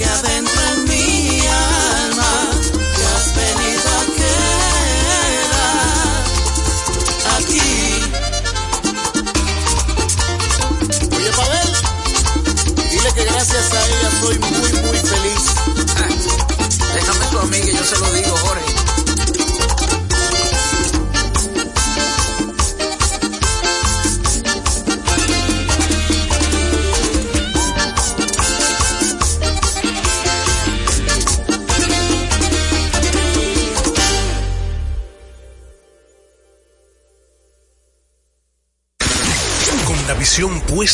que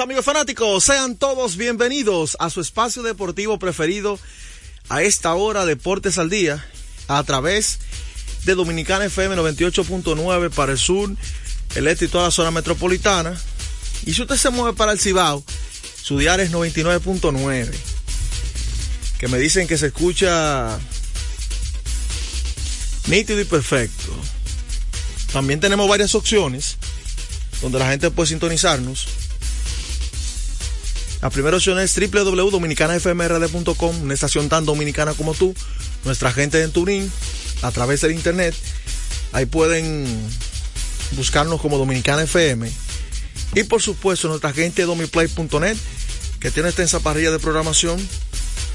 Amigos fanáticos, sean todos bienvenidos a su espacio deportivo preferido a esta hora Deportes al Día a través de Dominicana FM 98.9 para el sur, el este y toda la zona metropolitana. Y si usted se mueve para el Cibao, su diario es 99.9. Que me dicen que se escucha nítido y perfecto. También tenemos varias opciones donde la gente puede sintonizarnos. La primera opción es www.dominicanafmrd.com, una estación tan dominicana como tú, nuestra gente en Turín, a través del internet. Ahí pueden buscarnos como Dominicana FM. Y por supuesto, nuestra gente domiplay.net, que tiene extensa parrilla de programación.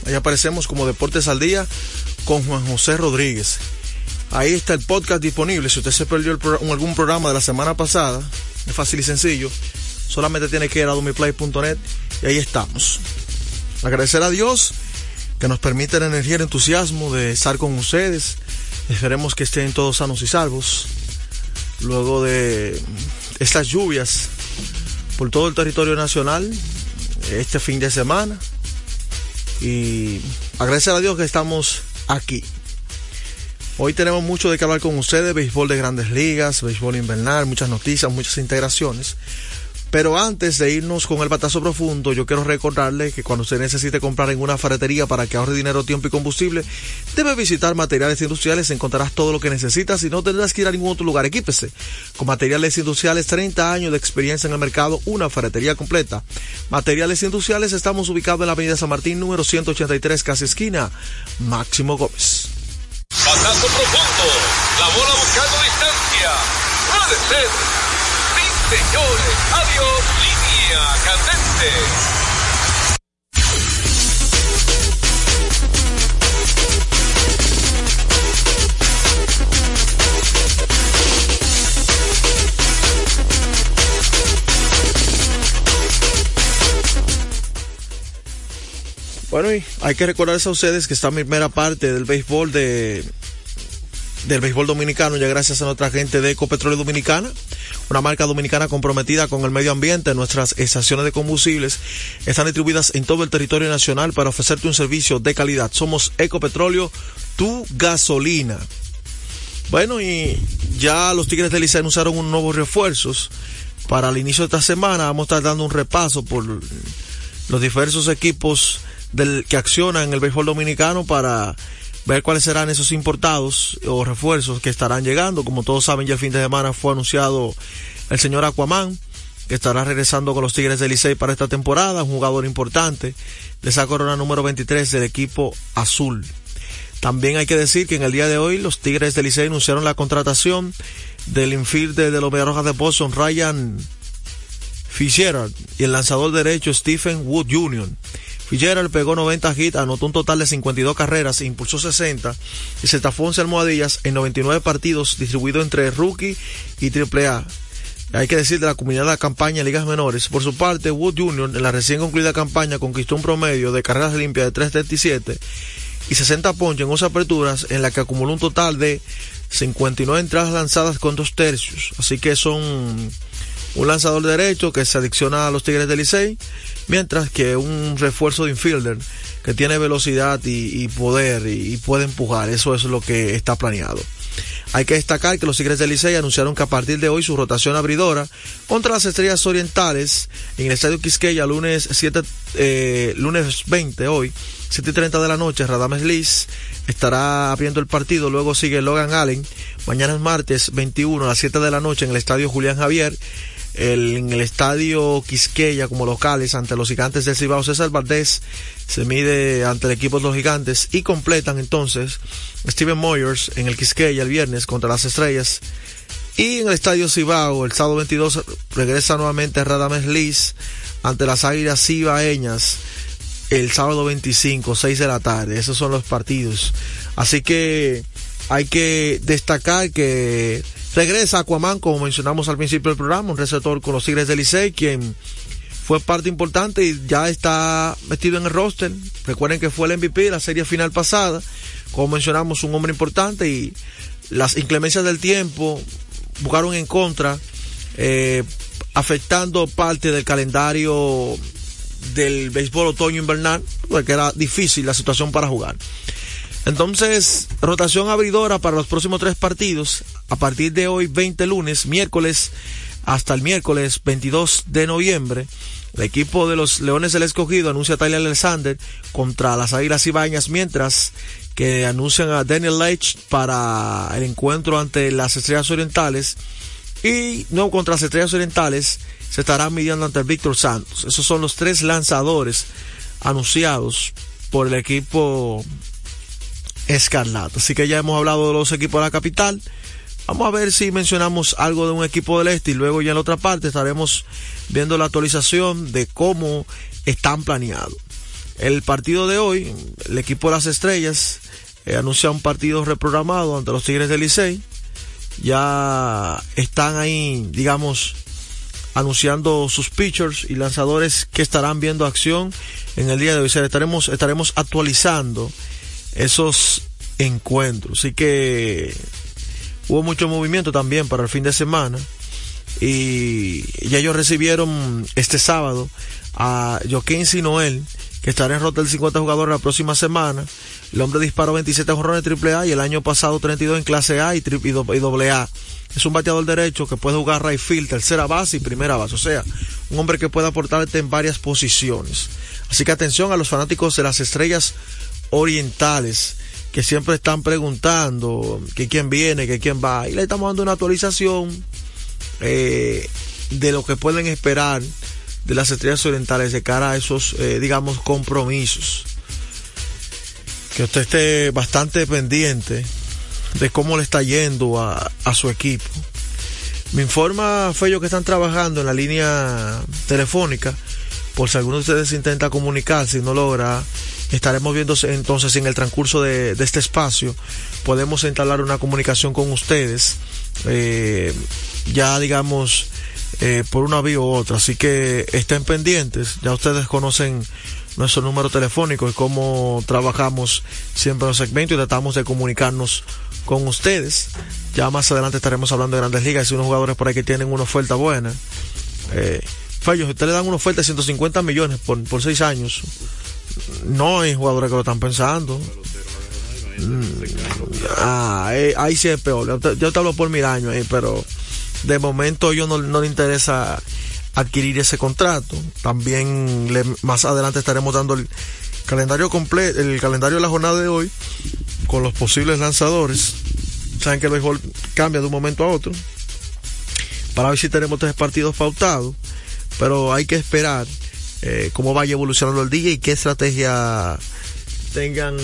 Ahí aparecemos como Deportes al Día con Juan José Rodríguez. Ahí está el podcast disponible. Si usted se perdió algún programa de la semana pasada, es fácil y sencillo. Solamente tiene que ir a domiplay.net y ahí estamos. Agradecer a Dios que nos permite la energía y el entusiasmo de estar con ustedes. Esperemos que estén todos sanos y salvos. Luego de estas lluvias por todo el territorio nacional este fin de semana. Y agradecer a Dios que estamos aquí. Hoy tenemos mucho de que hablar con ustedes, béisbol de grandes ligas, béisbol invernal, muchas noticias, muchas integraciones. Pero antes de irnos con el batazo profundo, yo quiero recordarle que cuando usted necesite comprar en una ferretería para que ahorre dinero, tiempo y combustible, debe visitar Materiales Industriales, encontrarás todo lo que necesitas y no tendrás que ir a ningún otro lugar. Equípese con Materiales Industriales, 30 años de experiencia en el mercado, una ferretería completa. Materiales Industriales, estamos ubicados en la avenida San Martín, número 183, casi esquina, Máximo Gómez. Batazo profundo. La bola buscando distancia. Puede ser. Señores. Adiós. Línea candente. Bueno, y hay que recordarles a ustedes que esta primera parte del béisbol de del béisbol dominicano ya gracias a nuestra gente de Ecopetróleo Dominicana, una marca dominicana comprometida con el medio ambiente. Nuestras estaciones de combustibles están distribuidas en todo el territorio nacional para ofrecerte un servicio de calidad. Somos Ecopetróleo, tu gasolina. Bueno, y ya los Tigres de Licey anunciaron unos nuevos refuerzos para el inicio de esta semana. Vamos a estar dando un repaso por los diversos equipos del, que accionan en el béisbol dominicano para ver cuáles serán esos importados o refuerzos que estarán llegando. Como todos saben, ya el fin de semana fue anunciado el señor Aquaman, que estará regresando con los Tigres del Licey para esta temporada, un jugador importante de esa corona número 23 del equipo azul. También hay que decir que en el día de hoy los Tigres del Licey anunciaron la contratación del infielder de los Rojas de Boston, Ryan Fitzgerald, y el lanzador derecho Stephen Wood Jr. Fitzgerald pegó 90 hits, anotó un total de 52 carreras, impulsó 60 y se tafó 11 almohadillas en 99 partidos distribuidos entre rookie y triple A. Hay que decir de la comunidad de la campaña ligas menores. Por su parte, Wood Jr. en la recién concluida campaña conquistó un promedio de carreras limpias de 337 y 60 ponches en 11 aperturas en la que acumuló un total de 59 entradas lanzadas con dos tercios. Así que son un lanzador derecho que se adicciona a los Tigres del Licey, mientras que un refuerzo de infielder que tiene velocidad y, poder y, puede empujar. Eso es lo que está planeado. Hay que destacar que los Tigres del Licey anunciaron que a partir de hoy su rotación abridora contra las Estrellas Orientales en el Estadio Quisqueya lunes 7, eh, lunes 20 hoy, 7 y 30 de la noche, Radames Liz estará abriendo el partido, luego sigue Logan Allen, mañana es martes 21 a las 7 de la noche en el Estadio Julián Javier en el estadio Quisqueya como locales ante los gigantes del Cibao. César Valdés se mide ante el equipo de los gigantes y completan entonces Steven Moyers en el Quisqueya el viernes contra las estrellas. Y en el estadio Cibao el sábado 22 regresa nuevamente Radames Liz ante las águilas cibaeñas el sábado 25, 6 de la tarde. Esos son los partidos. Así que hay que destacar que Regresa Aquaman, como mencionamos al principio del programa, un receptor con los Tigres del Licey, quien fue parte importante y ya está metido en el roster. Recuerden que fue el MVP de la serie final pasada. Como mencionamos, un hombre importante y las inclemencias del tiempo buscaron en contra, eh, afectando parte del calendario del béisbol otoño invernal, porque era difícil la situación para jugar. Entonces, rotación abridora para los próximos tres partidos. A partir de hoy, 20 lunes, miércoles, hasta el miércoles 22 de noviembre. El equipo de los Leones del Escogido anuncia a Tyler Alexander contra las Águilas Ibañas, mientras que anuncian a Daniel Leitch para el encuentro ante las Estrellas Orientales. Y no contra las Estrellas Orientales se estará midiendo ante el Víctor Santos. Esos son los tres lanzadores anunciados por el equipo Escarlata. Así que ya hemos hablado de los equipos de la capital. Vamos a ver si mencionamos algo de un equipo del este y luego ya en la otra parte estaremos viendo la actualización de cómo están planeados. El partido de hoy, el equipo de las estrellas eh, anuncia un partido reprogramado ante los Tigres del Licey. Ya están ahí, digamos, anunciando sus pitchers y lanzadores que estarán viendo acción en el día de hoy. estaremos, estaremos actualizando esos encuentros. Así que hubo mucho movimiento también para el fin de semana. Y ya ellos recibieron este sábado a Joaquín Noel que estará en rota del 50 jugadores la próxima semana. El hombre disparó 27 jorrones triple A y el año pasado 32 en clase A y, y doble A. Es un bateador derecho que puede jugar right field, tercera base y primera base. O sea, un hombre que puede aportarte en varias posiciones. Así que atención a los fanáticos de las estrellas orientales que siempre están preguntando que quién viene, que quién va. Y le estamos dando una actualización eh, de lo que pueden esperar de las estrellas orientales de cara a esos, eh, digamos, compromisos. Que usted esté bastante pendiente de cómo le está yendo a, a su equipo. Me informa Fello que están trabajando en la línea telefónica. Por si alguno de ustedes intenta comunicarse y no logra estaremos viendo entonces en el transcurso de, este espacio. Podemos entablar una comunicación con ustedes, eh, ya digamos, eh, por una vía u otra. Así que estén pendientes, ya ustedes conocen nuestro número telefónico y cómo trabajamos siempre en los segmentos y tratamos de comunicarnos con ustedes. Ya más adelante estaremos hablando de grandes ligas. Hay unos jugadores por ahí que tienen una oferta buena. Eh, Fello, si usted le dan una oferta de 150 millones por, por seis años, no hay jugadores que lo están pensando. Mm, ah, eh, ahí sí es peor. Yo te, hablo por mil años ahí, pero de momento yo no, no le interesa adquirir ese contrato. También más adelante estaremos dando el calendario completo, el calendario de la jornada de hoy con los posibles lanzadores. Saben que el béisbol cambia de un momento a otro. Para ver si tenemos tres partidos pautados. Pero hay que esperar eh, cómo vaya evolucionando el día y qué estrategia tengan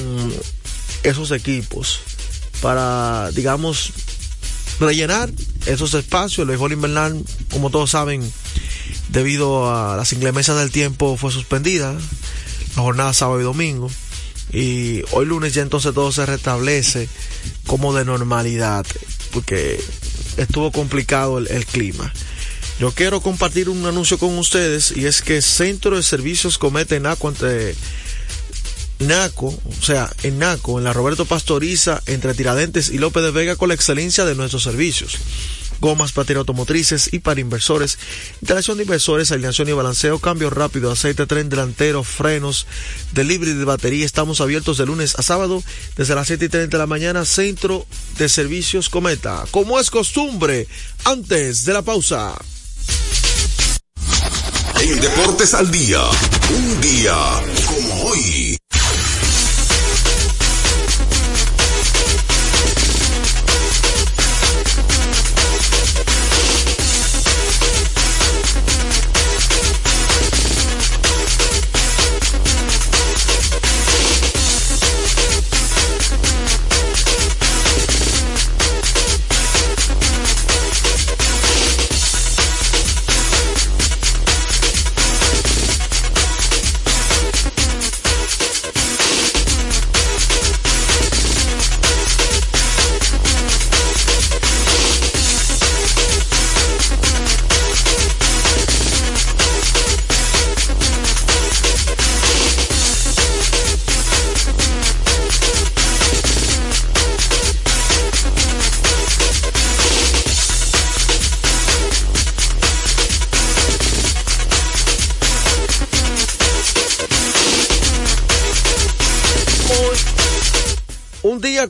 esos equipos para, digamos, rellenar esos espacios. El béisbol invernal, como todos saben, debido a las inclemencias del tiempo, fue suspendida. La jornada sábado y domingo. Y hoy lunes ya entonces todo se restablece como de normalidad, porque estuvo complicado el clima. Yo quiero compartir un anuncio con ustedes y es que Centro de Servicios Comete Naco entre Naco, o sea, en Naco, en la Roberto Pastoriza, entre Tiradentes y López de Vega con la excelencia de nuestros servicios. Gomas para automotrices y para inversores, instalación de inversores, alineación y balanceo, cambio rápido, aceite, tren delantero, frenos, delivery de batería. Estamos abiertos de lunes a sábado desde las 7 y 30 de la mañana, Centro de Servicios Cometa. Como es costumbre, antes de la pausa. En Deportes al Día, un día como hoy.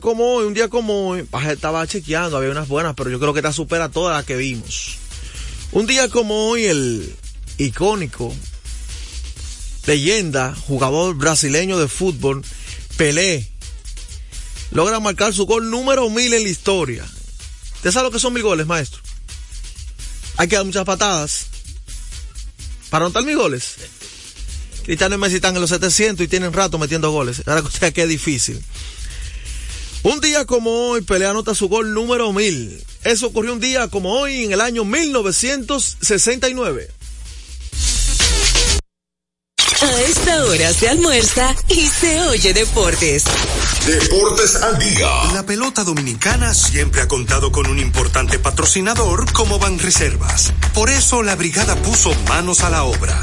Como hoy, un día como hoy, estaba chequeando, había unas buenas, pero yo creo que esta supera todas las que vimos. Un día como hoy, el icónico, leyenda, jugador brasileño de fútbol, Pelé, logra marcar su gol número mil en la historia. ¿Usted sabe lo que son mil goles, maestro? Hay que dar muchas patadas para anotar mil goles. Cristiano y Messi están en los 700 y tienen rato metiendo goles. Ahora que es difícil. Un día como hoy, Pelé anota su gol número 1000. Eso ocurrió un día como hoy en el año 1969. A esta hora se almuerza y se oye deportes. Deportes al Día. La pelota dominicana siempre ha contado con un importante patrocinador como Banreservas. Por eso la brigada puso manos a la obra.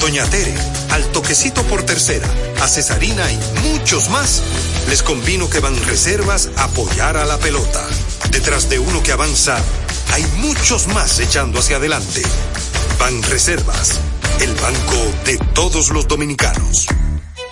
Doña Tere, al toquecito por tercera, a Cesarina y muchos más, les convino que van reservas a apoyar a la pelota. Detrás de uno que avanza, hay muchos más echando hacia adelante. Van Reservas, el banco de todos los dominicanos.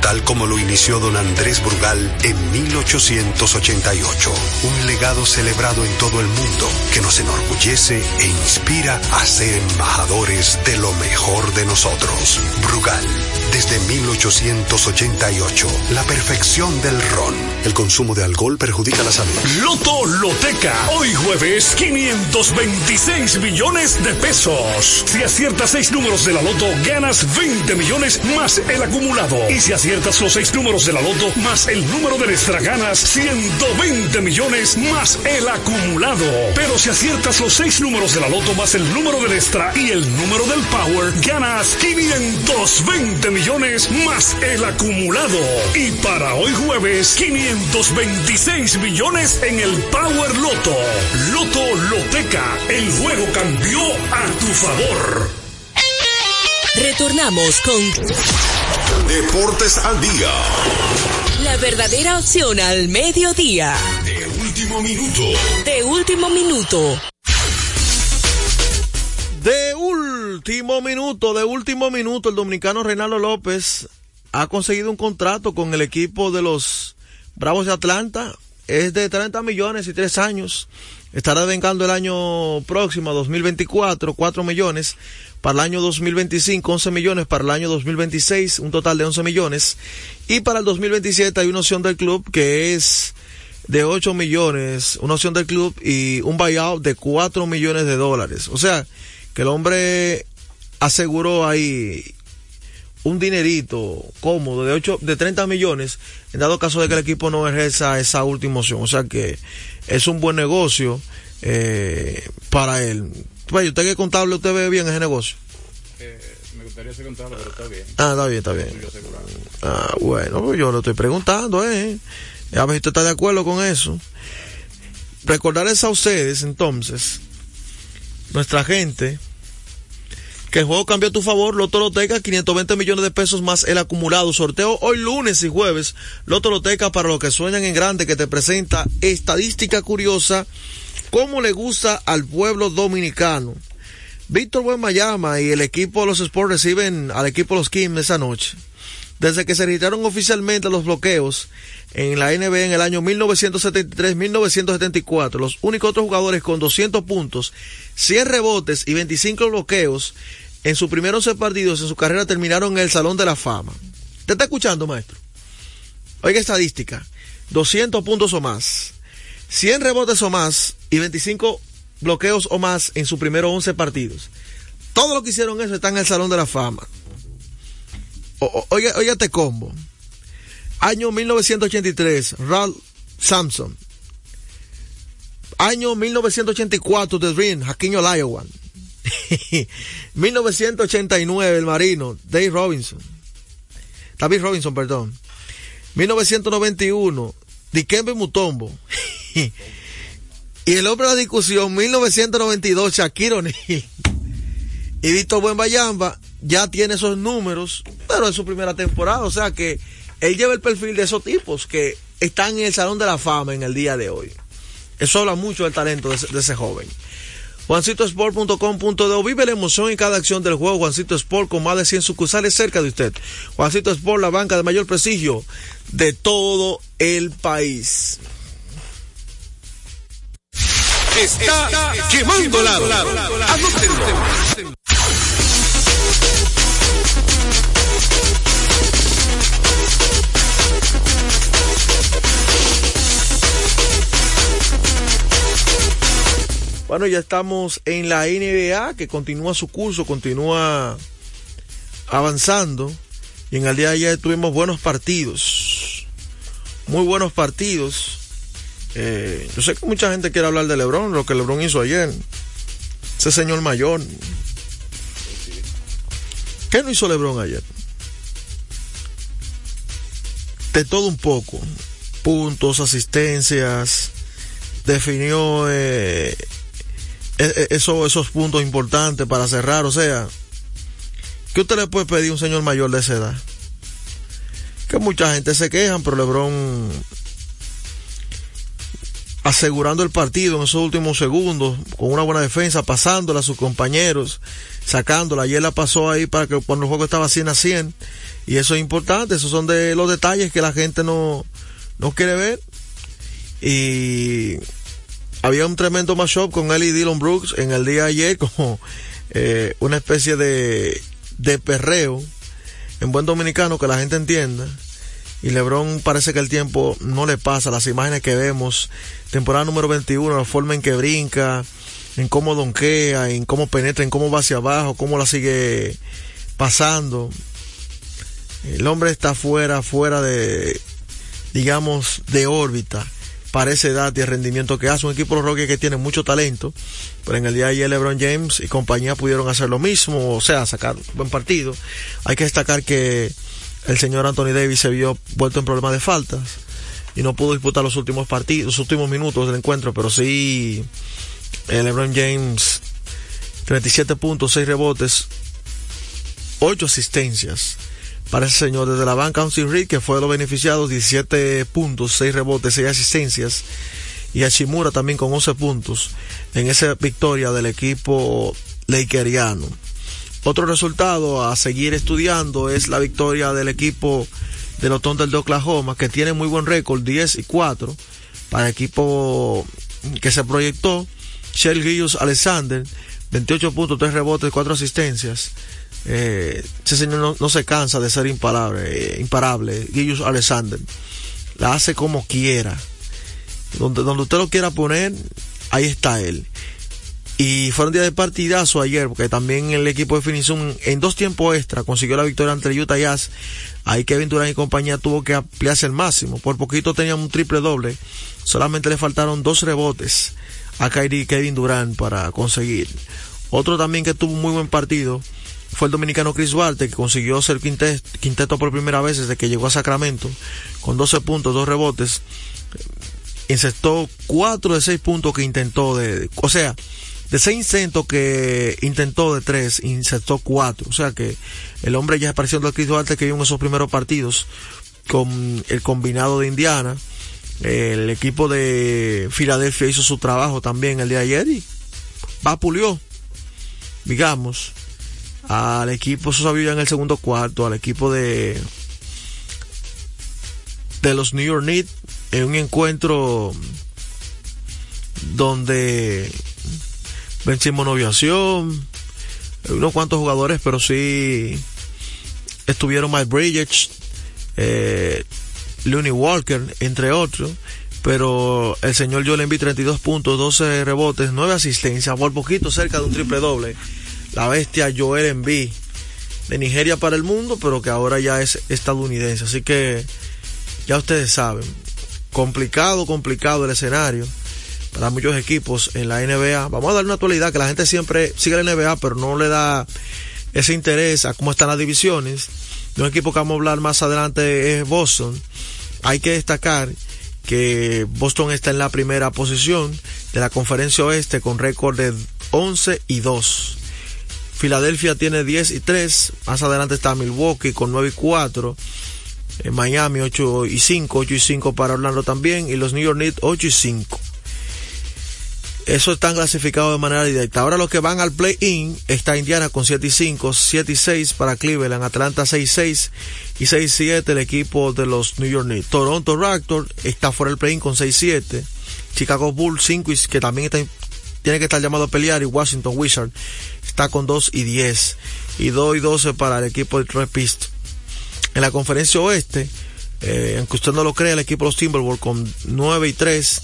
tal como lo inició don Andrés Brugal en 1888. Un legado celebrado en todo el mundo que nos enorgullece e inspira a ser embajadores de lo mejor de nosotros. Brugal, desde 1888, la perfección del ron. El consumo de alcohol perjudica la salud. Loto Loteca, hoy jueves 526 millones de pesos. Si aciertas seis números de la Loto, ganas 20 millones más el acumulado. Y si aciertas los seis números de la Loto más el número de extra, ganas 120 millones más el acumulado. Pero si aciertas los seis números de la Loto más el número del extra y el número del Power, ganas 520 millones más el acumulado. Y para hoy jueves, 526 millones en el Power Loto. Loto Loteca, el juego cambió a tu favor. Retornamos con Deportes al día. la verdadera opción al mediodía. De último minuto. De último minuto. De último minuto, de último minuto, el dominicano Reinaldo López ha conseguido un contrato con el equipo de los Bravos de Atlanta. Es de 30 millones y 3 años. Estará vengando el año próximo, 2024, 4 millones. Para el año 2025, 11 millones. Para el año 2026, un total de 11 millones. Y para el 2027 hay una opción del club que es de 8 millones, una opción del club y un buyout de 4 millones de dólares. O sea, que el hombre aseguró ahí un dinerito cómodo de 8, de 30 millones en dado caso de que el equipo no ejerza esa última opción. O sea que es un buen negocio eh, para él. Pues, usted que es contable, usted ve bien ese negocio. me gustaría ser contable, pero está bien. Ah, está bien, está bien. Ah, bueno, pues yo lo estoy preguntando, eh. A ver si usted está de acuerdo con eso. Recordarles a ustedes, entonces, nuestra gente, que el juego cambió a tu favor, Loto Loteca, 520 millones de pesos más el acumulado. Sorteo hoy lunes y jueves. Loto Loteca para los que sueñan en grande, que te presenta estadística curiosa, cómo le gusta al pueblo dominicano. Víctor Buenmayama y el equipo de los Sports reciben al equipo de los Kings esa noche. Desde que se registraron oficialmente los bloqueos en la NBA en el año 1973-1974, los únicos otros jugadores con 200 puntos, 100 rebotes y 25 bloqueos en sus primeros 11 partidos en su carrera terminaron en el Salón de la Fama. ¿Te está escuchando, maestro? Oiga estadística, 200 puntos o más, 100 rebotes o más y 25 bloqueos o más en sus primeros 11 partidos. Todo lo que hicieron eso está en el Salón de la Fama. Oiga, oiga este combo. Año 1983, Ralph Sampson. Año 1984, The Dream, Hakeem Olajuwon. 1989, El Marino, Dave Robinson. David Robinson, perdón. 1991, Dikembe Mutombo. y el hombre de la discusión, 1992, Shaquille O'Neal. Y Víctor Buenbayamba ya tiene esos números, pero es su primera temporada, o sea que él lleva el perfil de esos tipos que están en el Salón de la Fama en el día de hoy. Eso habla mucho del talento de ese, de ese joven. JuancitoSport.com.de Vive la emoción en cada acción del juego. Juancito Sport con más de 100 sucursales cerca de usted. Juancito Sport, la banca de mayor prestigio de todo el país. Está, quemando lado. Bueno, ya estamos en la NBA que continúa su curso, continúa avanzando. Y en el día de ayer tuvimos buenos partidos. Muy buenos partidos. Eh, yo sé que mucha gente quiere hablar de Lebron, lo que Lebron hizo ayer. Ese señor mayor. ¿Qué no hizo Lebron ayer? De todo un poco. Puntos, asistencias. Definió eh, eso, esos puntos importantes para cerrar. O sea, ¿qué usted le puede pedir a un señor mayor de esa edad? Que mucha gente se quejan, pero Lebron asegurando el partido en esos últimos segundos, con una buena defensa, pasándola a sus compañeros, sacándola. Ayer la pasó ahí para que cuando el juego estaba 100 a 100. Y eso es importante, esos son de los detalles que la gente no, no quiere ver. Y había un tremendo matchup con él y Dylan Brooks en el día de ayer, como eh, una especie de, de perreo en buen dominicano que la gente entienda. Y LeBron parece que el tiempo no le pasa. Las imágenes que vemos, temporada número 21, la forma en que brinca, en cómo donquea, en cómo penetra, en cómo va hacia abajo, cómo la sigue pasando. El hombre está fuera, fuera de, digamos, de órbita para esa edad y el rendimiento que hace un equipo de que tiene mucho talento, pero en el día de ayer LeBron James y compañía pudieron hacer lo mismo, o sea, sacar buen partido. Hay que destacar que el señor Anthony Davis se vio vuelto en problemas de faltas y no pudo disputar los últimos partidos, los últimos minutos del encuentro, pero sí el LeBron James 37 puntos, 6 rebotes, 8 asistencias para ese señor desde la banca Austin Reed que fue de los beneficiados 17 puntos 6 rebotes 6 asistencias y Hashimura también con 11 puntos en esa victoria del equipo lakeriano. Otro resultado a seguir estudiando es la victoria del equipo de los Thunder de Oklahoma que tiene muy buen récord 10 y 4 para equipo que se proyectó Shell Gillius Alexander 28 puntos 3 rebotes 4 asistencias eh, ese señor no, se cansa de ser imparable, eh, imparable. Guillus Alexander. La hace como quiera. Donde, donde usted lo quiera poner, ahí está él. Y fue un día de partidazo ayer, porque también el equipo de Finition en dos tiempos extra consiguió la victoria ante el Utah Jazz. Ahí Kevin Durant y compañía tuvo que ampliarse al máximo. Por poquito tenían un triple doble. Solamente le faltaron dos rebotes a Kyrie y Kevin Durant para conseguir. Otro también que tuvo un muy buen partido fue el dominicano Chris Duarte, que consiguió ser quinteto, por primera vez desde que llegó a Sacramento, con 12 puntos, 2 rebotes. Incestó 4 de 6 puntos que intentó de, o sea, de 6 intentos que intentó de 3, incestó 4. O sea que el hombre ya es parecido al Chris Duarte que vio en esos primeros partidos con el combinado de Indiana. El equipo de Filadelfia hizo su trabajo también el día de ayer y va pulió, digamos, al equipo, eso sabía en el segundo cuarto, al equipo de de los New York Knicks en un encuentro donde vencimos noviación, unos cuantos jugadores, pero sí estuvieron Mike Bridges, eh, Looney Walker, entre otros. Pero el señor Joel Embiid 32 puntos, 12 rebotes, 9 asistencias, por poquito cerca de un triple doble la bestia Joel Embiid de Nigeria para el mundo, pero que ahora ya es estadounidense. Así que ya ustedes saben, complicado, complicado el escenario para muchos equipos en la NBA. Vamos a dar una actualidad que la gente siempre sigue la NBA, pero no le da ese interés a cómo están las divisiones. De un equipo que vamos a hablar más adelante es Boston. Hay que destacar que Boston está en la primera posición de la conferencia oeste con récord de 11 y 2. Filadelfia tiene 10 y 3. Más adelante está Milwaukee con 9 y 4. En Miami 8 y 5. 8 y 5 para Orlando también. Y los New York Knicks 8 y 5. Eso están clasificados de manera directa. Ahora los que van al play-in está Indiana con 7 y 5, 7 y 6 para Cleveland, Atlanta 6 y 6 y 6 y 7 el equipo de los New York Knicks. Toronto Raptors está fuera del play-in con 6 y 7. Chicago Bulls 5 y que también está, tiene que estar llamado a pelear y Washington Wizards está con 2 y 10 y 2 y 12 para el equipo de Pist. En la conferencia oeste, eh, aunque usted no lo cree, el equipo de los Timberwolves con 9 y 3,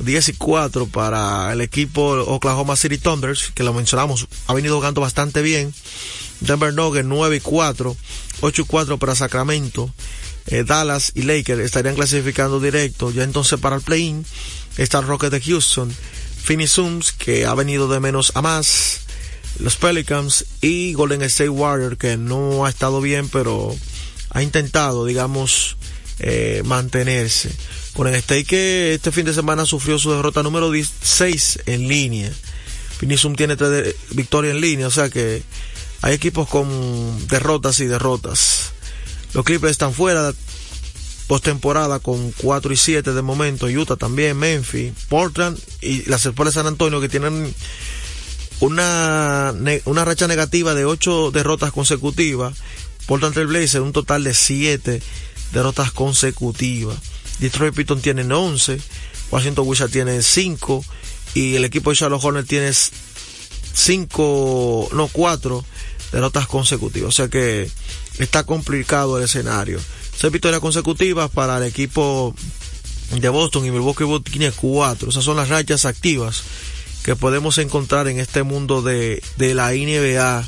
10 y 4 para el equipo Oklahoma City Thunders, que lo mencionamos, ha venido jugando bastante bien. Denver Nuggets 9 y 4, 8 y 4 para Sacramento. Eh, Dallas y Lakers estarían clasificando directo. Ya entonces para el play-in está Rocket de Houston. Phoenix Suns, que ha venido de menos a más los Pelicans y Golden State Warriors que no ha estado bien pero ha intentado digamos eh, mantenerse Golden State que este fin de semana sufrió su derrota número 16 en línea Finisum tiene tres victorias en línea o sea que hay equipos con derrotas y derrotas los Clippers están fuera postemporada con 4 y 7 de momento, Utah también, Memphis, Portland y Spurs de San Antonio que tienen una, una racha negativa de 8 derrotas consecutivas. Portland Trail Blazers un total de 7 derrotas consecutivas. Detroit Pistons tienen 11, Washington Wizards tiene 5 y el equipo de Charlotte Hornets tiene 5, no 4 derrotas consecutivas. O sea que está complicado el escenario. Seis victorias consecutivas para el equipo de Boston y Milwaukee Bucks tiene 4. Esas son las rachas activas que podemos encontrar en este mundo de, de la NBA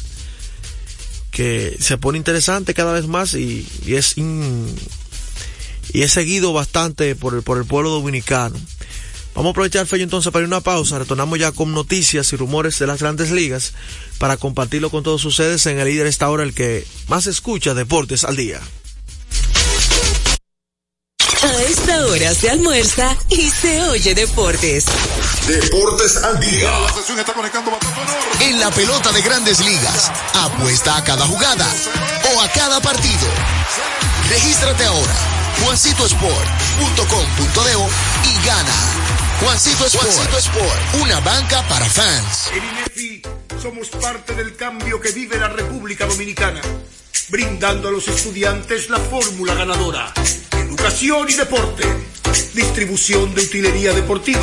que se pone interesante cada vez más y, es y es seguido bastante por el, por el pueblo dominicano. Vamos a aprovechar, Fello, entonces para ir una pausa. Retornamos ya con noticias y rumores de las grandes ligas para compartirlo con todos ustedes en el líder esta hora, el que más escucha Deportes al Día. A esta hora se almuerza y se oye Deportes. Deportes al Día. En la pelota de grandes ligas, apuesta a cada jugada o a cada partido. Regístrate ahora, juancitosport.com.de y gana. Juancito Sport, Juancito Sport, una banca para fans. En INEFI somos parte del cambio que vive la República Dominicana, brindando a los estudiantes la fórmula ganadora. Educación y deporte, distribución de utilería deportiva,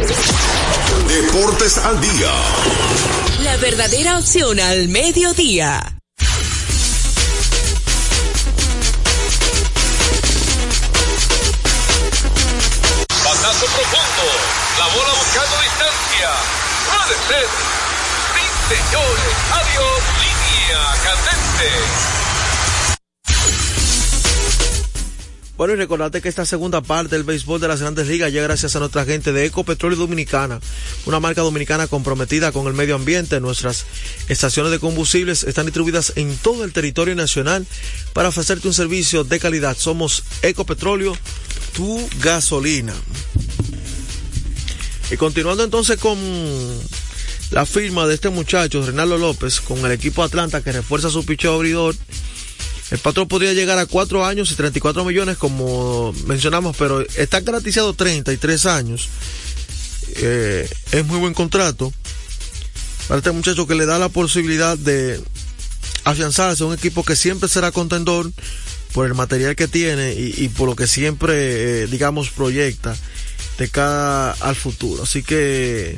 Deportes al día. La verdadera opción al mediodía. Batazo profundo. La bola buscando distancia. Puede ser. Sí, señores. Adiós. Línea candente. Bueno, y recordate que esta segunda parte del béisbol de las grandes ligas llega gracias a nuestra gente de Ecopetróleo Dominicana, una marca dominicana comprometida con el medio ambiente. Nuestras estaciones de combustibles están distribuidas en todo el territorio nacional para ofrecerte un servicio de calidad. Somos Ecopetróleo, tu gasolina. Y continuando entonces con la firma de este muchacho, Renaldo López, con el equipo Atlanta que refuerza su picheo abridor. El patrón podría llegar a 4 años y 34 millones, como mencionamos, pero está garantizado 33 años. Eh, es muy buen contrato para este muchacho que le da la posibilidad de afianzarse a un equipo que siempre será contendor por el material que tiene y, por lo que siempre, eh, digamos, proyecta de cara al futuro. Así que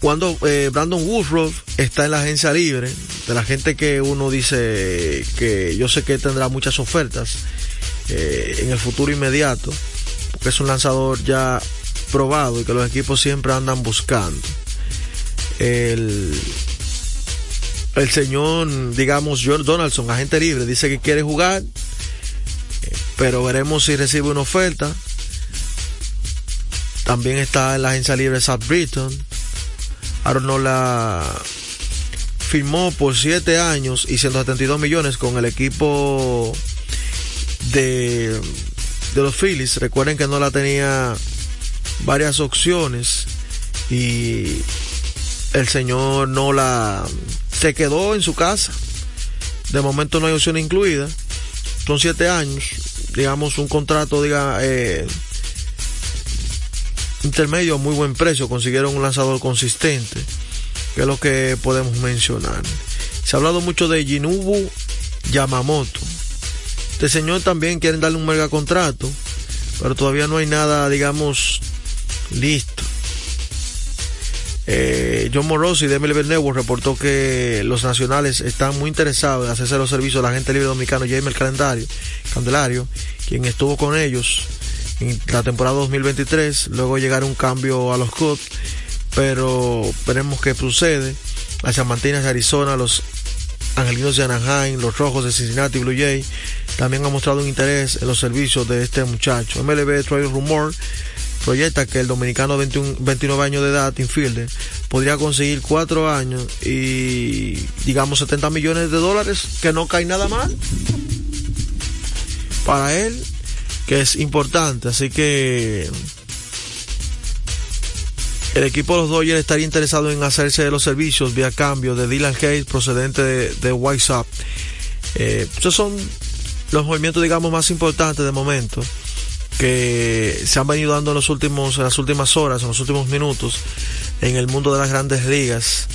cuando eh, Brandon Woodruff está en la agencia libre, de la gente que uno dice que yo sé que tendrá muchas ofertas eh, en el futuro inmediato, porque es un lanzador ya probado y que los equipos siempre andan buscando. El, señor, digamos, John Donaldson, agente libre, dice que quiere jugar, pero veremos si recibe una oferta. También está en la agencia libre South Britton. Arnola firmó por 7 años y 172 millones con el equipo de, de los Phillies. Recuerden que no la tenía varias opciones y el señor no la se quedó en su casa. De momento no hay opción incluida. Son 7 años, digamos un contrato, diga, eh, intermedio a muy buen precio, consiguieron un lanzador consistente, que es lo que podemos mencionar. Se ha hablado mucho de Jinubu Yamamoto. Este señor también quieren darle un mega contrato, pero todavía no hay nada, digamos, listo. Eh, John Morosi de MLB Network reportó que los nacionales están muy interesados en hacerse los servicios de la gente libre dominicano Jaime Calendario, Candelario, quien estuvo con ellos en la temporada 2023, luego llegar un cambio a los Cubs, pero veremos qué sucede. Las Chamantinas de Arizona, los Angelinos de Anaheim, los Rojos de Cincinnati, Blue Jay, también han mostrado un interés en los servicios de este muchacho. MLB trae rumor proyecta que el dominicano de 21, 29 años de edad, infielder, podría conseguir 4 años y digamos 70 millones de dólares, que no cae nada mal para él, que es importante. Así que el equipo de los Dodgers estaría interesado en hacerse de los servicios vía cambio de Dylan Hayes procedente de, de Sox. Eh, esos son los movimientos, digamos, más importantes de momento que se han venido dando en, los últimos, en las últimas horas, en los últimos minutos, en el mundo de las grandes ligas,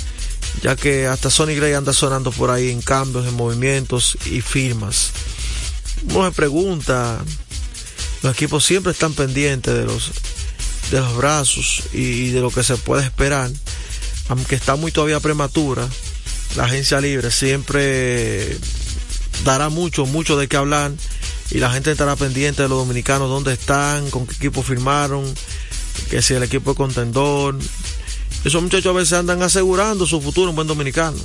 ya que hasta Sonny Gray anda sonando por ahí en cambios, en movimientos y firmas. Uno se pregunta, los equipos siempre están pendientes de los, de los brazos y de lo que se puede esperar, aunque está muy todavía prematura, la agencia libre siempre dará mucho, mucho de qué hablar y la gente estará pendiente de los dominicanos, dónde están, con qué equipo firmaron, que si el equipo es contendor. Esos muchachos a veces andan asegurando su futuro en buen dominicano.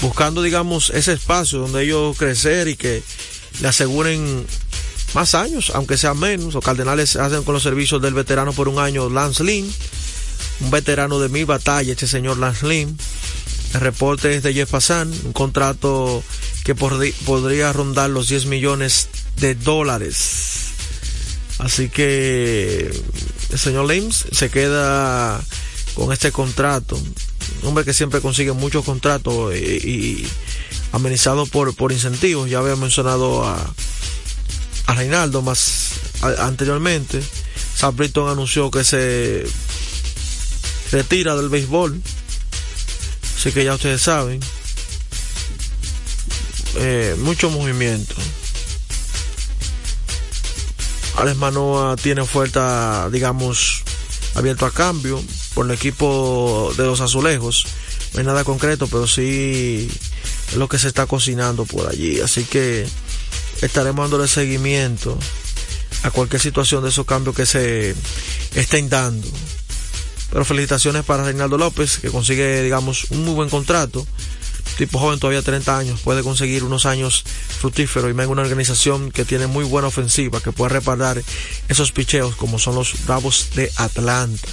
Buscando, digamos, ese espacio donde ellos crecer y que le aseguren más años, aunque sean menos. Los Cardenales hacen con los servicios del veterano por un año Lance Lynn, un veterano de mi batalla, este señor Lance Lynn. El reporte es de Jeff Passan, un contrato que podría rondar los 10 millones de dólares. Así que el señor Lims se queda con este contrato. Un hombre que siempre consigue muchos contratos y, y amenizado por, por incentivos. Ya había mencionado a, a Reinaldo más anteriormente. Sam Britton anunció que se retira del béisbol. Así que ya ustedes saben eh, mucho movimiento. Alex Manoa tiene oferta, digamos, abierto a cambio por el equipo de los azulejos. No hay nada concreto, pero sí es lo que se está cocinando por allí. Así que estaremos dándole seguimiento a cualquier situación de esos cambios que se estén dando. Pero felicitaciones para Reinaldo López, que consigue, digamos, un muy buen contrato tipo joven, todavía 30 años, puede conseguir unos años fructíferos y en una organización que tiene muy buena ofensiva, que puede reparar esos picheos como son los Bravos de Atlanta.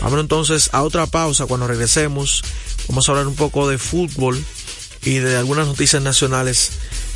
Vamos entonces a otra pausa cuando regresemos. Vamos a hablar un poco de fútbol y de algunas noticias nacionales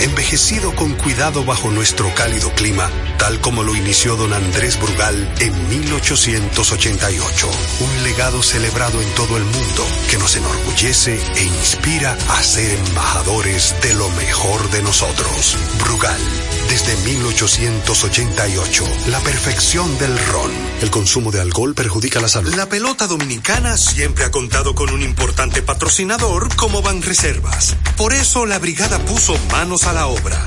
envejecido con cuidado bajo nuestro cálido clima, tal como lo inició don Andrés Brugal en 1888. Un legado celebrado en todo el mundo que nos enorgullece e inspira a ser embajadores de mejor de nosotros. Brugal, desde 1888, la perfección del ron. El consumo de alcohol perjudica la salud. La pelota dominicana siempre ha contado con un importante patrocinador como Banreservas. Por eso la brigada puso manos a la obra.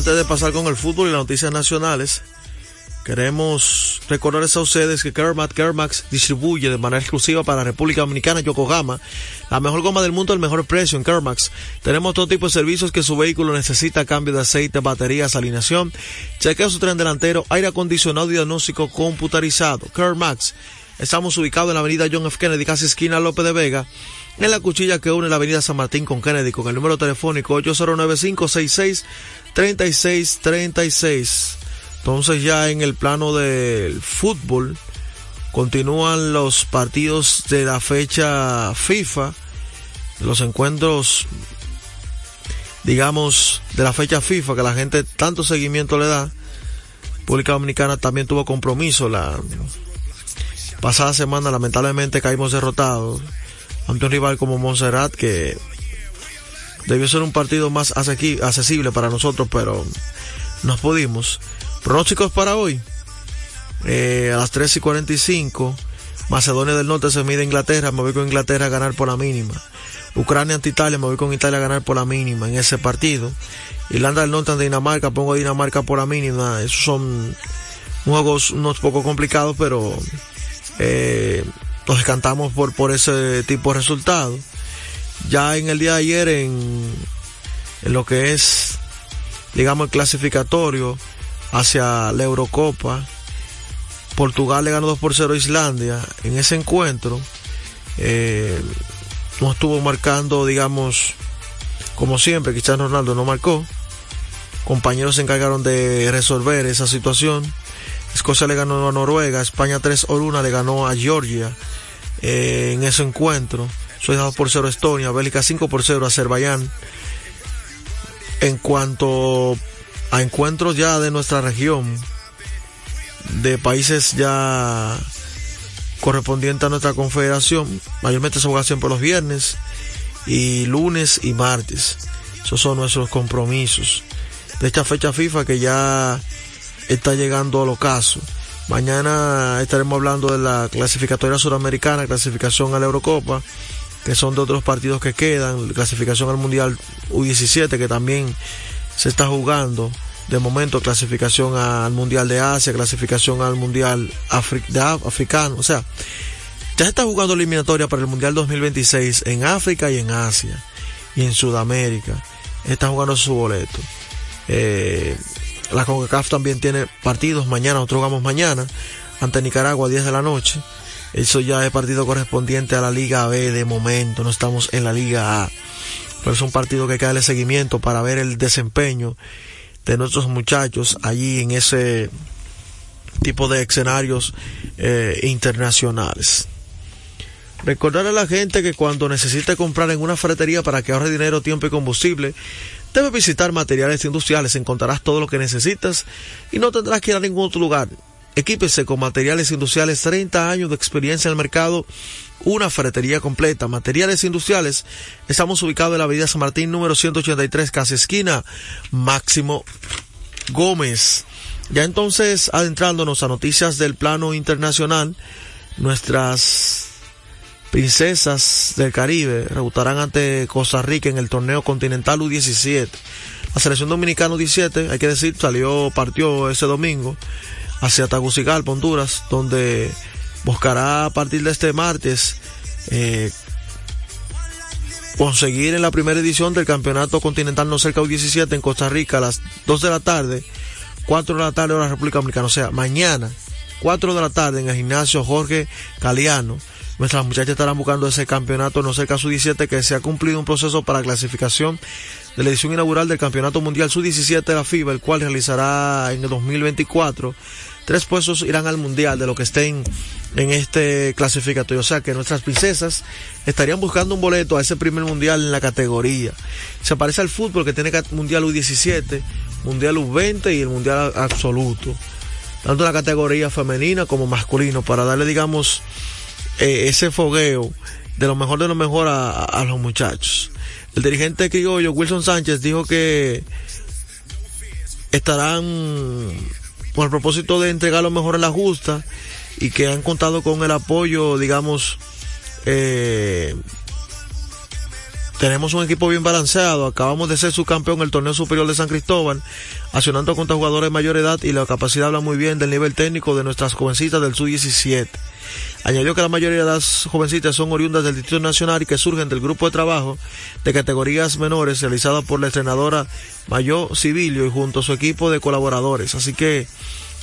Antes de pasar con el fútbol y las noticias nacionales, queremos recordarles a ustedes que Kermax, Kermax distribuye de manera exclusiva para República Dominicana Yokohama la mejor goma del mundo al mejor precio en Kermax. Tenemos todo tipo de servicios que su vehículo necesita, cambio de aceite, baterías, alineación, chequeo su tren delantero, aire acondicionado y diagnóstico computarizado. Kermax. Estamos ubicados en la avenida John F. Kennedy, casi esquina López de Vega, en la cuchilla que une la avenida San Martín con Kennedy, con el número telefónico 809-566-3636. Entonces ya en el plano del fútbol continúan los partidos de la fecha FIFA, los encuentros, digamos, de la fecha FIFA que la gente tanto seguimiento le da. República Dominicana también tuvo compromiso la pasada semana, lamentablemente caímos derrotados ante un rival como Montserrat que debió ser un partido más accesible para nosotros, pero nos pudimos. Pronósticos para hoy. Eh, a las 3 y 45, Macedonia del Norte se mide a Inglaterra, me voy con Inglaterra a ganar por la mínima. Ucrania ante Italia, me voy con Italia a ganar por la mínima en ese partido. Irlanda del Norte ante Dinamarca, pongo a Dinamarca por la mínima. Esos son juegos unos poco complicados, pero eh, nos descantamos por, por ese tipo de resultados. Ya en el día de ayer, en, en lo que es, digamos, el clasificatorio hacia la Eurocopa, Portugal le ganó 2 por 0 a Islandia. En ese encuentro, eh, no estuvo marcando, digamos, como siempre, Cristiano Ronaldo no marcó. Compañeros se encargaron de resolver esa situación. Escocia le ganó a Noruega, España 3 por 1 le ganó a Georgia eh, en ese encuentro. Suecia 2 por 0 a Estonia, Bélgica 5 por 0 a Azerbaiyán. En cuanto a encuentros ya de nuestra región, de países ya correspondientes a nuestra confederación, mayormente se juega siempre los viernes y lunes y martes. Esos son nuestros compromisos. De esta fecha FIFA que ya está llegando al ocaso. Mañana estaremos hablando de la clasificatoria suramericana, clasificación a la Eurocopa, que son de otros partidos que quedan, clasificación al Mundial U17 que también se está jugando. De momento clasificación al Mundial de Asia, clasificación al Mundial africano. O sea, ya se está jugando eliminatoria para el Mundial 2026 en África y en Asia y en Sudamérica. Está jugando su boleto. Eh, la CONCACAF también tiene partidos mañana, nosotros jugamos mañana ante Nicaragua a 10 de la noche. Eso ya es partido correspondiente a la Liga B de momento, no estamos en la Liga A. Pero es un partido que hay que darle seguimiento para ver el desempeño de nuestros muchachos allí en ese tipo de escenarios eh, internacionales. Recordar a la gente que cuando necesite comprar en una ferretería para que ahorre dinero, tiempo y combustible, debe visitar materiales industriales, encontrarás todo lo que necesitas y no tendrás que ir a ningún otro lugar. Equípese con materiales industriales, 30 años de experiencia en el mercado, una ferretería completa. Materiales industriales, estamos ubicados en la avenida San Martín número 183, casi esquina, Máximo Gómez. Ya entonces, adentrándonos a noticias del plano internacional, nuestras princesas del Caribe rebutarán ante Costa Rica en el torneo continental U17. La selección dominicana U17, hay que decir, salió, partió ese domingo hacia Tagucigalpa, Honduras, donde buscará a partir de este martes eh, conseguir en la primera edición del campeonato continental no cerca U17 en Costa Rica a las 2 de la tarde, 4 de la tarde en la República Dominicana, o sea, mañana, 4 de la tarde en el gimnasio Jorge Caliano. Nuestras muchachas estarán buscando ese campeonato no cerca U17 que se ha cumplido un proceso para clasificación de la edición inaugural del Campeonato Mundial Sub-17 de la FIBA, el cual realizará en el 2024 tres puestos irán al mundial de lo que estén en este clasificatorio. O sea que nuestras princesas estarían buscando un boleto a ese primer mundial en la categoría. Se parece al fútbol que tiene mundial U17, mundial U20 y el mundial absoluto. Tanto la categoría femenina como masculino, para darle, digamos, eh, ese fogueo de lo mejor de lo mejor a, a los muchachos. El dirigente criollo, Wilson Sánchez, dijo que estarán con el propósito de entregar lo mejor en la justa y que han contado con el apoyo, digamos, eh, tenemos un equipo bien balanceado. Acabamos de ser subcampeón el torneo superior de San Cristóbal, accionando contra jugadores de mayor edad y la capacidad habla muy bien del nivel técnico de nuestras jovencitas del Sub-17. Añadió que la mayoría de las jovencitas son oriundas del Distrito Nacional y que surgen del grupo de trabajo de categorías menores realizada por la entrenadora Mayor Civilio y junto a su equipo de colaboradores. Así que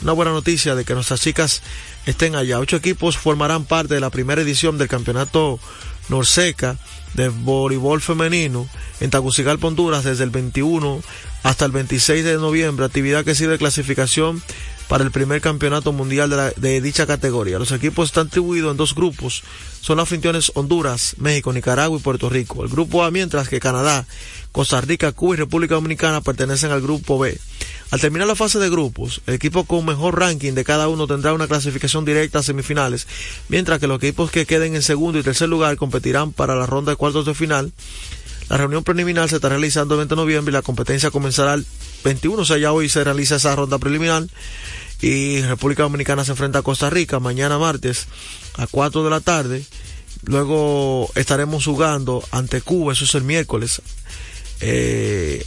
una buena noticia de que nuestras chicas estén allá. Ocho equipos formarán parte de la primera edición del campeonato Norseca de voleibol femenino en Tagucigalpa, Honduras, desde el 21 hasta el 26 de noviembre, actividad que sirve de clasificación para el primer campeonato mundial de, la- de dicha categoría. Los equipos están distribuidos en dos grupos. Son las anfitriones Honduras, México, Nicaragua y Puerto Rico. El grupo A, mientras que Canadá, Costa Rica, Cuba y República Dominicana pertenecen al grupo B. Al terminar la fase de grupos, el equipo con mejor ranking de cada uno tendrá una clasificación directa a semifinales, mientras que los equipos que queden en segundo y tercer lugar competirán para la ronda de cuartos de final. La reunión preliminar se está realizando el 20 de noviembre y la competencia comenzará el 21, o sea, ya hoy se realiza esa ronda preliminar y República Dominicana se enfrenta a Costa Rica mañana martes a 4 de la tarde. Luego estaremos jugando ante Cuba, eso es el miércoles. Eh,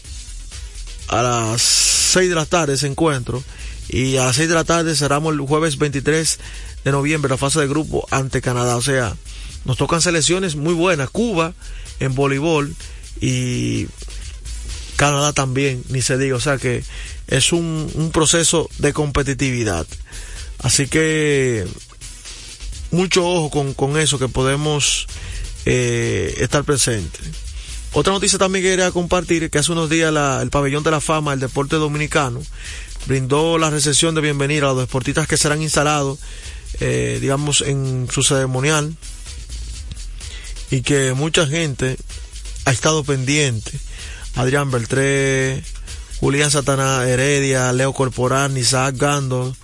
a las 6 de la tarde ese encuentro y a las 6 de la tarde cerramos el jueves 23 de noviembre la fase de grupo ante Canadá. O sea, nos tocan selecciones muy buenas. Cuba en voleibol y Canadá también, ni se diga. O sea que es un, un proceso de competitividad. Así que mucho ojo con, con eso que podemos eh, estar presentes. Otra noticia también que quería compartir que hace unos días el pabellón de la fama del deporte dominicano brindó la recepción de bienvenida a los deportistas que serán instalados, eh, digamos, en su ceremonial y que mucha gente ha estado pendiente. Adrián Beltré, Julián Satanás Heredia, Leo Corporán, Isaac Gando,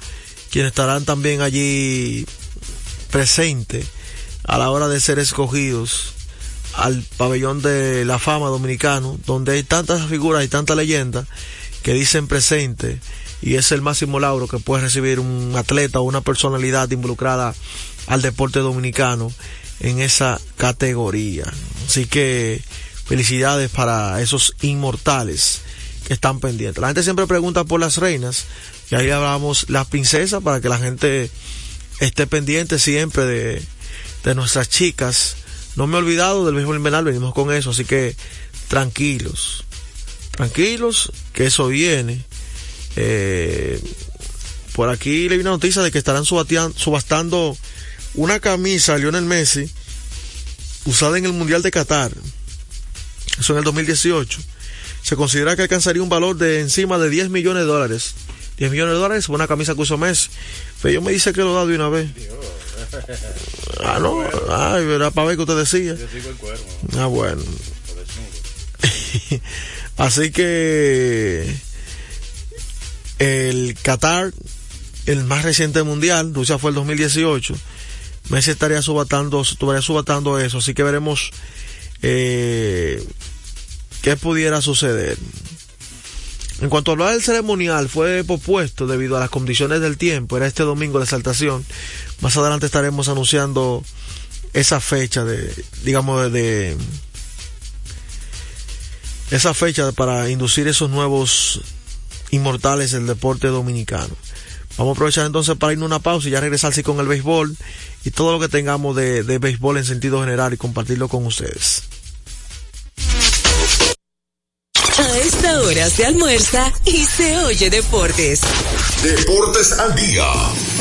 quienes estarán también allí presentes a la hora de ser escogidos al pabellón de la fama dominicano, donde hay tantas figuras y tantas leyendas que dicen presente y es el máximo lauro que puede recibir un atleta o una personalidad involucrada al deporte dominicano en esa categoría. Así que felicidades para esos inmortales que están pendientes. La gente siempre pregunta por las reinas y ahí hablamos las princesas para que la gente esté pendiente siempre de, de nuestras chicas. No me he olvidado del mismo invernal, venimos con eso, así que tranquilos, tranquilos, que eso viene. Eh, por aquí le vi una noticia de que estarán subastando una camisa de Lionel Messi usada en el Mundial de Qatar. Eso en el 2018. Se considera que alcanzaría un valor de encima de 10 millones de dólares. 10 millones de dólares por una camisa que usó Messi. Pero yo me dice que lo da de una vez. Ah, no. Ay, era para ver que usted decía. Yo sigo el cuervo. Ah, bueno. Así que el Qatar, el más reciente mundial, Rusia fue el 2018. Messi estaría subatando, estaría subatando eso, así que veremos eh, qué pudiera suceder. En cuanto a hablar del ceremonial, fue pospuesto debido a las condiciones del tiempo. Era este domingo de exaltación. Más adelante estaremos anunciando esa fecha de, digamos, de, esa fecha para inducir esos nuevos inmortales del deporte dominicano. Vamos a aprovechar entonces para irnos una pausa y ya regresar sí con el béisbol y todo lo que tengamos de, de béisbol en sentido general y compartirlo con ustedes. A esta hora se almuerza y se oye deportes. Deportes al día.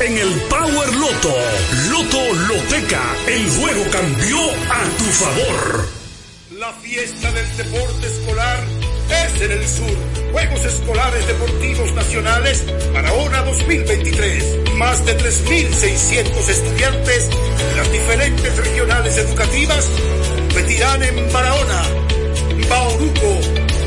en el Power Loto. Loto Loteca, el juego cambió a tu favor. La fiesta del deporte escolar es en el sur. Juegos Escolares Deportivos Nacionales Barahona 2023. Más de 3.600 estudiantes de las diferentes regionales educativas competirán en Barahona, Bauruco,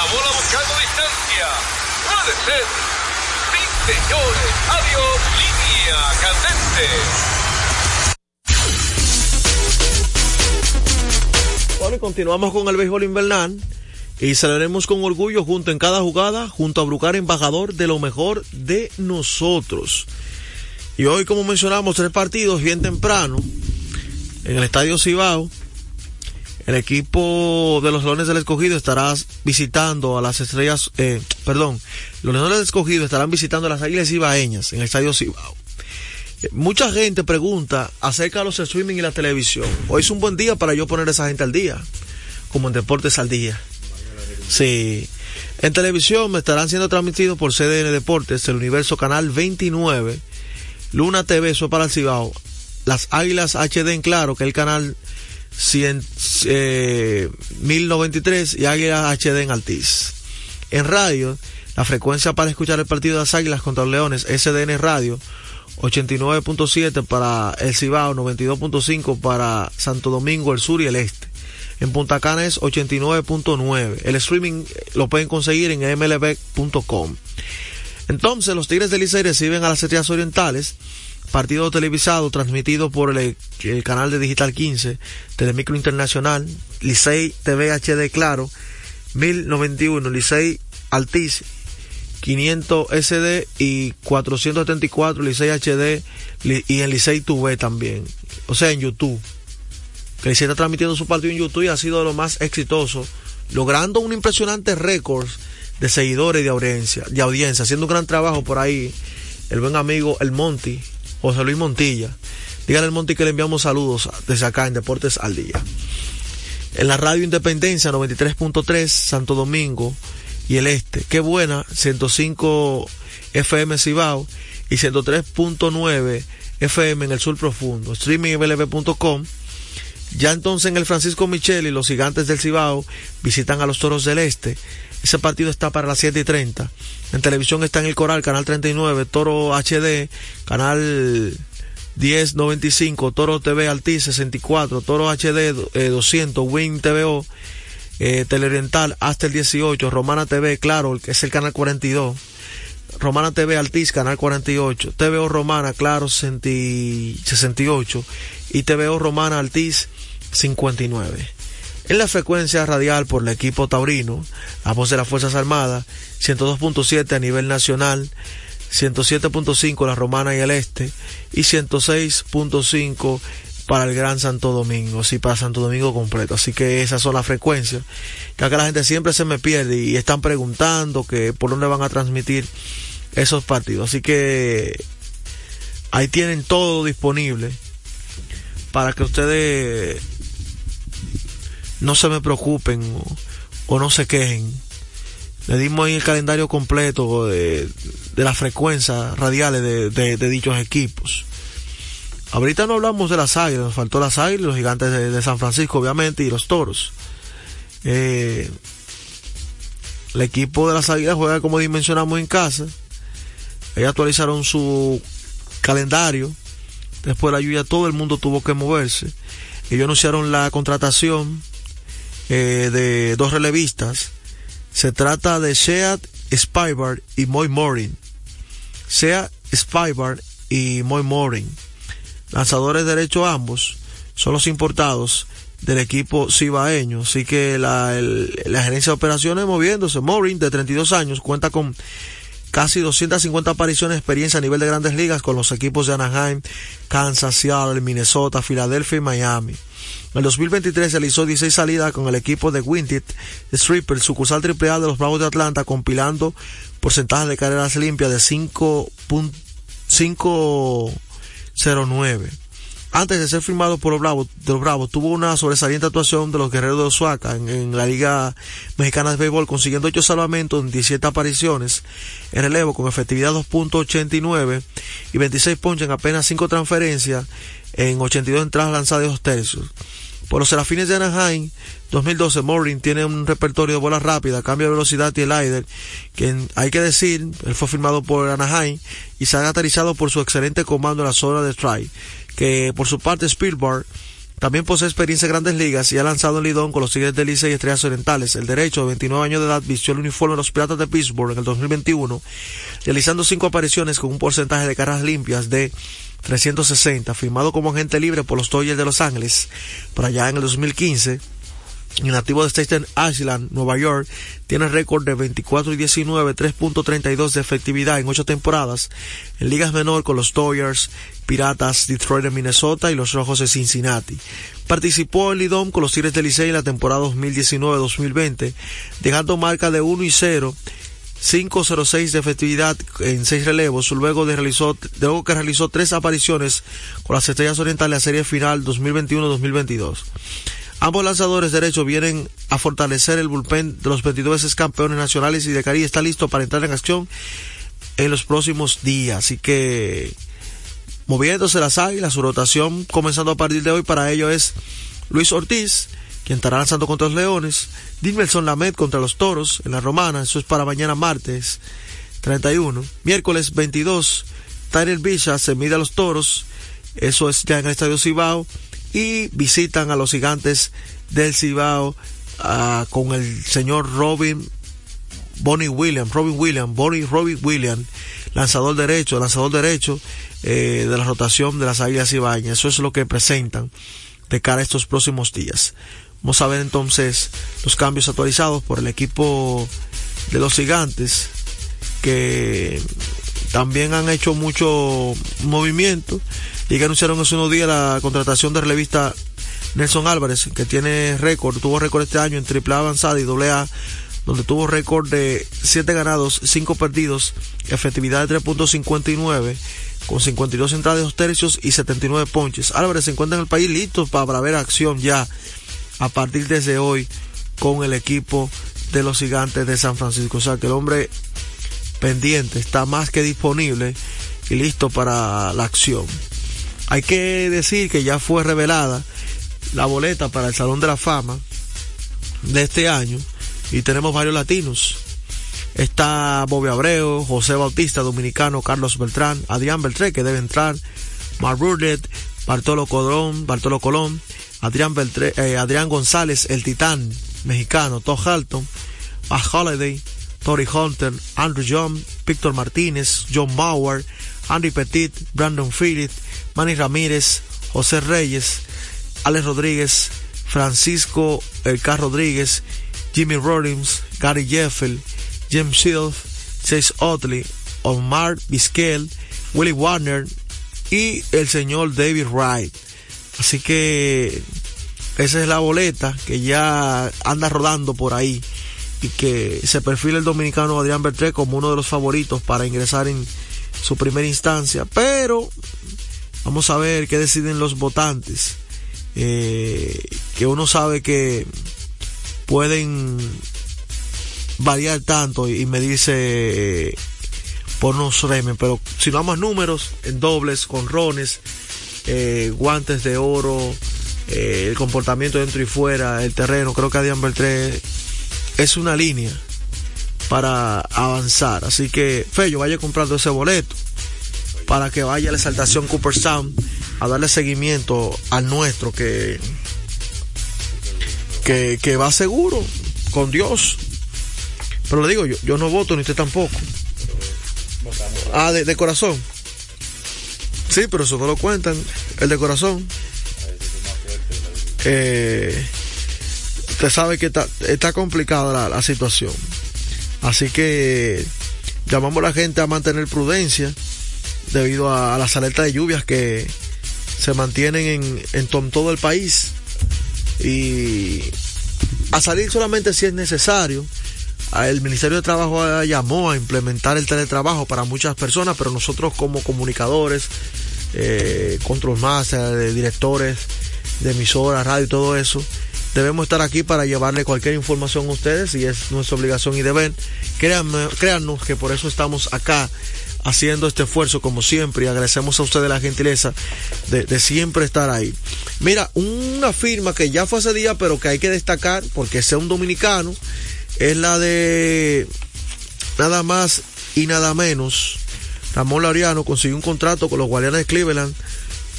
La bola buscando distancia. Puede ser. Sí, señores. Adiós. Línea candente. Bueno, y continuamos con el béisbol invernal y celebremos con orgullo junto en cada jugada, junto a Brucar, embajador de lo mejor de nosotros. Y hoy, como mencionamos, tres partidos bien temprano en el Estadio Cibao. El equipo de los Leones del Escogido estará visitando a las estrellas, eh, perdón, los Leones del Escogido estarán visitando a las Águilas Ibaeñas en el Estadio Cibao. Mucha gente pregunta acerca de los streaming y la televisión. Hoy es un buen día para yo poner a esa gente al día, como en Deportes al Día. Sí. En televisión me estarán siendo transmitidos por CDN Deportes, el Universo Canal 29, Luna TV, eso para el Cibao, las Águilas HD en Claro, que es el canal 100, eh, 1093 y Águilas HD en Altiz. En radio, la frecuencia para escuchar el partido de las Águilas contra los Leones, SDN Radio, 89.7 para el Cibao, 92.5 para Santo Domingo, el sur y el este. En Punta Cana es 89.9. El streaming lo pueden conseguir en mlb.com. Entonces, los Tigres del Licey reciben a las Estrellas Orientales, partido televisado transmitido por el, canal de Digital 15, Telemicro Internacional, Licey TV HD Claro, 1091, Licey Altiz, 500 SD y 474 Licey HD y en Licey TV también. O sea, en YouTube. Que Licey está transmitiendo su partido en YouTube y ha sido de lo más exitoso, logrando un impresionante récord de seguidores y de audiencia, de audiencia, haciendo un gran trabajo por ahí. El buen amigo El Monti, José Luis Montilla. Dígale al Monti que le enviamos saludos desde acá en Deportes al Día. En la radio Independencia 93.3 Santo Domingo y el Este. Qué buena, 105 FM Cibao y 103.9 FM en el sur profundo. Streaming blb.com. Ya entonces en el Francisco Michel y los gigantes del Cibao visitan a los toros del Este. Ese partido está para las 7 y 30. En televisión está en el Coral, canal 39, Toro HD, canal 1095, Toro TV Alti 64, Toro HD eh, 200, Win TVO, eh, Teleoriental hasta el 18, Romana TV, claro, que es el canal 42. Romana TV Altiz, canal 48, TVO Romana, claro, 68 y TVO Romana Altiz 59 en la frecuencia radial por el equipo taurino, la voz de las Fuerzas Armadas, 102.7 a nivel nacional, 107.5 la Romana y el Este, y 106.5 para el Gran Santo Domingo, sí, para Santo Domingo completo. Así que esas son las frecuencias, que acá la gente siempre se me pierde y están preguntando que por dónde van a transmitir esos partidos. Así que ahí tienen todo disponible para que ustedes no se me preocupen o, no se quejen. Le dimos ahí el calendario completo de, de las frecuencias radiales de, de, de, dichos equipos. Ahorita no hablamos de las águilas, nos faltó las águilas, los gigantes de, San Francisco, obviamente, y los toros. Eh, el equipo de las águilas juega como dimensionamos en casa. Ellos actualizaron su calendario. Después de la lluvia todo el mundo tuvo que moverse. Ellos anunciaron la contratación eh, de dos relevistas. Se trata de Sheat Spybar y Moy Morin. Sheat Spybar y Moy Morin. Lanzadores de derecho ambos. Son los importados del equipo cibaeño. Así que la, el- la gerencia de operaciones moviéndose. Morin, de 32 años, cuenta con casi 250 apariciones experiencia a nivel de grandes ligas con los equipos de Anaheim, Kansas, Seattle, Minnesota, Filadelfia y Miami. En el 2023 realizó 16 salidas con el equipo de Winted Stripper, sucursal AAA de los Bravos de Atlanta, compilando porcentaje de carreras limpias de 5.509. Antes de ser firmado por los Bravos, los Bravos, tuvo una sobresaliente actuación de los Guerreros de Oaxaca en, en la Liga Mexicana de Béisbol, consiguiendo 8 salvamentos en 17 apariciones en relevo con efectividad 2.89 y 26 ponches en apenas 5 transferencias en 82 entradas lanzadas de dos tercios. Por los Serafines de Anaheim, 2012, Morin tiene un repertorio de bolas rápidas, cambio de velocidad y el aire, que hay que decir, él fue firmado por Anaheim y se ha caracterizado por su excelente comando en la zona de strike, que por su parte Spielberg también posee experiencia en grandes ligas y ha lanzado en Lidón con los Tigres de Licey y Estrellas Orientales. El derecho, de 29 años de edad, vistió el uniforme de los Piratas de Pittsburgh en el 2021, realizando cinco apariciones con un porcentaje de carreras limpias de 360, firmado como agente libre por los Dodgers de Los Ángeles, por allá en el 2015. Y nativo de Staten Island, Nueva York, tiene récord de 24 y 19, 3.32 de efectividad en 8 temporadas en ligas menor con los Dodgers, Piratas, Detroit de Minnesota y los Rojos de Cincinnati. Participó en Lidom con los Tigres de Licey en la temporada 2019-2020, dejando marca de 1 y 0 5.06 de efectividad en seis relevos, luego de realizó, luego que realizó tres apariciones con las Estrellas Orientales en la serie final 2021-2022. Ambos lanzadores derechos vienen a fortalecer el bullpen de los 22 veces campeones nacionales y de Cari está listo para entrar en acción en los próximos días. Así que moviéndose las águilas, su rotación comenzando a partir de hoy para ello es Luis Ortiz, quien estará lanzando contra los Leones, Dinmelson Lamed contra los Toros en la Romana, eso es para mañana martes 31, miércoles 22, Tyrell Villa se mide a los Toros, eso es ya en el Estadio Cibao, y visitan a los gigantes del Cibao ah, con el señor Robin Bonnie Williams, Robin Williams, Bonnie Robin Williams, lanzador derecho, lanzador derecho eh, de la rotación de las Águilas Ibañas. Eso es lo que presentan de cara a estos próximos días. Vamos a ver entonces los cambios actualizados por el equipo de los gigantes que también han hecho mucho movimiento y que anunciaron hace unos días la contratación de relevista Nelson Álvarez, que tiene récord, tuvo récord este año en AAA avanzada y AA, donde tuvo récord de 7 ganados, 5 perdidos, efectividad de 3.59, con 52 entradas de dos tercios y 79 ponches. Álvarez se encuentra en el país listo para ver acción ya a partir desde hoy con el equipo de los gigantes de San Francisco. O sea que el hombre pendiente está más que disponible y listo para la acción. Hay que decir que ya fue revelada la boleta para el Salón de la Fama de este año y tenemos varios latinos. Está Bobby Abreu, José Bautista, dominicano, Carlos Beltrán, Adrián Beltré, que debe entrar, Mark Burnett, Bartolo Colón, Bartolo Colón, Adrián, Beltré, eh, Adrián González, el titán mexicano, Todd Halton, Matt Holiday, Tori Hunter, Andrew John, Víctor Martínez, John Bauer, Andy Petit, Brandon Phillips, Manny Ramírez, José Reyes, Alex Rodríguez, Francisco El K. Rodríguez, Jimmy Rollins, Gary Jeffel, Jim Silf, Chase Otley, Omar Vizquel, Willie Warner y el señor David Wright. Así que esa es la boleta que ya anda rodando por ahí y que se perfila el dominicano Adrián Bertré como uno de los favoritos para ingresar en su primera instancia. Pero vamos a ver qué deciden los votantes. Eh, que uno sabe que pueden variar tanto y me dice eh, por unos remen, pero si no a números, en dobles, con rones, eh, guantes de oro, eh, el comportamiento dentro y fuera, el terreno, creo que Adrián Beltré es una línea para avanzar. Así que, Fello, vaya comprando ese boleto para que vaya a la exaltación Cooperstown a darle seguimiento al nuestro que, que, que va seguro con Dios. Pero le digo, yo, yo no voto ni usted tampoco. Ah, de, de corazón. Sí, pero eso no lo cuentan. El de corazón. eh, usted sabe que está, complicada la, situación. Así que llamamos a la gente a mantener prudencia debido a, las alertas de lluvias que se mantienen en, en to- todo el país y a salir solamente si es necesario. El Ministerio de Trabajo llamó a implementar el teletrabajo para muchas personas, pero nosotros como comunicadores, eh, control directores de emisoras, radio y todo eso, debemos estar aquí para llevarle cualquier información a ustedes y es nuestra obligación y deber. Créanme, créannos que por eso estamos acá haciendo este esfuerzo como siempre y agradecemos a ustedes la gentileza de, de siempre estar ahí. Mira, una firma que ya fue hace día pero que hay que destacar porque sea un dominicano es la de nada más y nada menos. Ramón Laureano consiguió un contrato con los Guardianes de Cleveland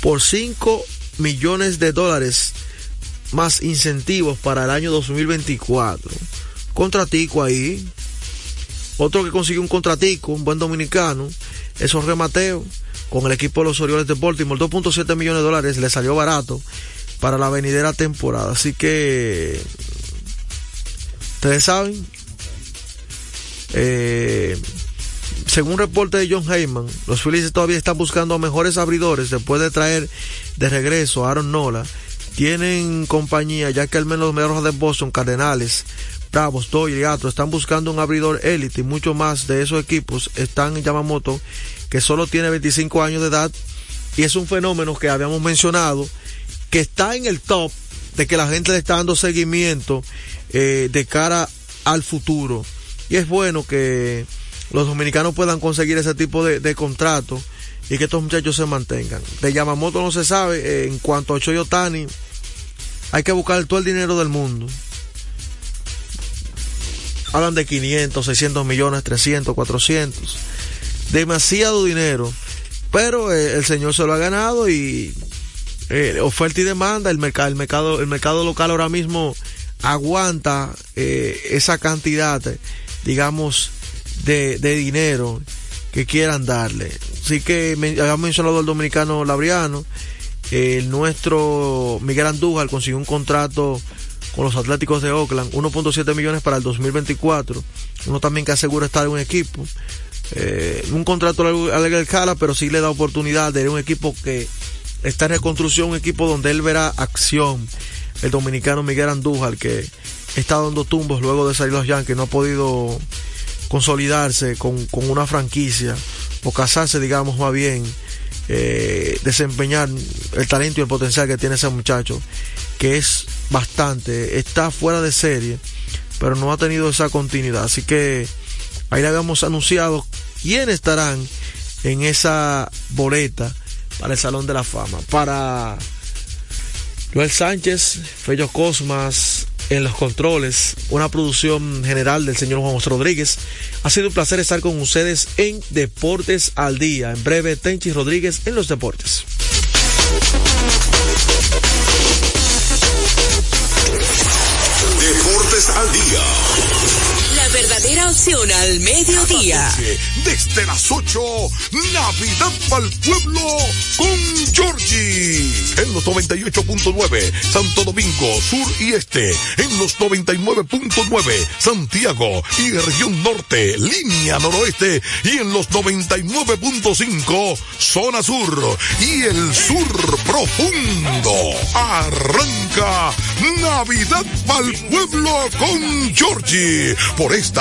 por 5 millones de dólares más incentivos para el año 2024. Contratico ahí. Otro que consiguió un contratico, un buen dominicano, es Jorge Mateo, con el equipo de los Orioles de Baltimore. 2.7 millones de dólares le salió barato para la venidera temporada. Así que, ustedes saben, eh, según reporte de John Heyman, los Phillies todavía están buscando mejores abridores después de traer de regreso a Aaron Nola. Tienen compañía, ya que al menos los mejores de Boston, Cardenales, Bravos, Dodgers y Astros están buscando un abridor élite y muchos más de esos equipos están en Yamamoto, que solo tiene 25 años de edad y es un fenómeno que habíamos mencionado, que está en el top de que la gente le está dando seguimiento eh, de cara al futuro. Y es bueno que los dominicanos puedan conseguir ese tipo de, de contrato y que estos muchachos se mantengan. De Yamamoto no se sabe, eh, en cuanto a Choyotani, hay que buscar todo el dinero del mundo. Hablan de 500, 600 millones, 300, 400. Demasiado dinero. Pero eh, el señor se lo ha ganado y eh, oferta y demanda, el mercado, el mercado, el mercado local ahora mismo aguanta eh, esa cantidad, digamos, de, de dinero que quieran darle. Así que me, habíamos mencionado al dominicano Labriano, el nuestro Miguel Andújar consiguió un contrato con los Atléticos de Oakland, 1.7 millones para el 2024. Uno también que asegura estar en un equipo. Eh, un contrato a larga escala, pero sí le da oportunidad de un equipo que está en reconstrucción, un equipo donde él verá acción. El dominicano Miguel Andújar, que está dando tumbos luego de salir los Yankees, no ha podido consolidarse con, con una franquicia o casarse, digamos, más bien, eh, desempeñar el talento y el potencial que tiene ese muchacho, que es bastante, está fuera de serie, pero no ha tenido esa continuidad. Así que ahí le habíamos anunciado quiénes estarán en esa boleta para el Salón de la Fama. Para Joel Sánchez, Fello Cosmas en los controles, una producción general del señor Juan José Rodríguez. Ha sido un placer estar con ustedes en Deportes al Día. En breve, Tenchi Rodríguez en los deportes. Deportes al día. Verdadera opción al mediodía. Desde las 8, Navidad para el pueblo con Georgie. En los 98.9, Santo Domingo, Sur y Este. En los 99.9, Santiago y región norte, línea noroeste. Y en los 99.5, zona sur. Y el sur profundo. Arranca Navidad para el pueblo con Georgie. Por esta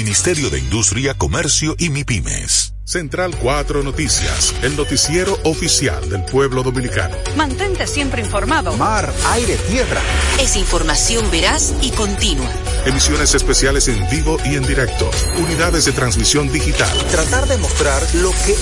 Ministerio de Industria, Comercio y MIPIMES. Central 4 Noticias, el noticiero oficial del pueblo dominicano. Mantente siempre informado. Mar, aire, tierra. Es información veraz y continua. Emisiones especiales en vivo y en directo. Unidades de transmisión digital. Tratar de mostrar lo que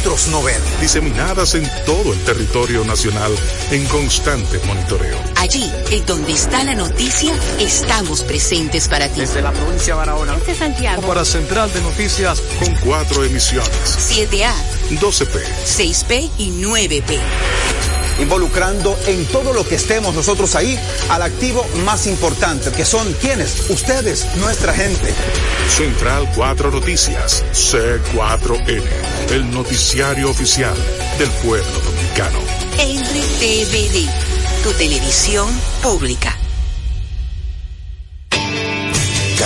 otros no ven. Diseminadas en todo el territorio nacional en constante monitoreo. Allí, en donde está la noticia, estamos presentes para ti. Desde la provincia de Barahona. Este Santiago. Para Central de Noticias. Con cuatro emisiones. 7A, 12P, 6P y 9P. Involucrando en todo lo que estemos nosotros ahí al activo más importante, que son quienes, ustedes, nuestra gente. Central 4 Noticias, C4N, el noticiario oficial del pueblo dominicano. RTVD, tu televisión pública.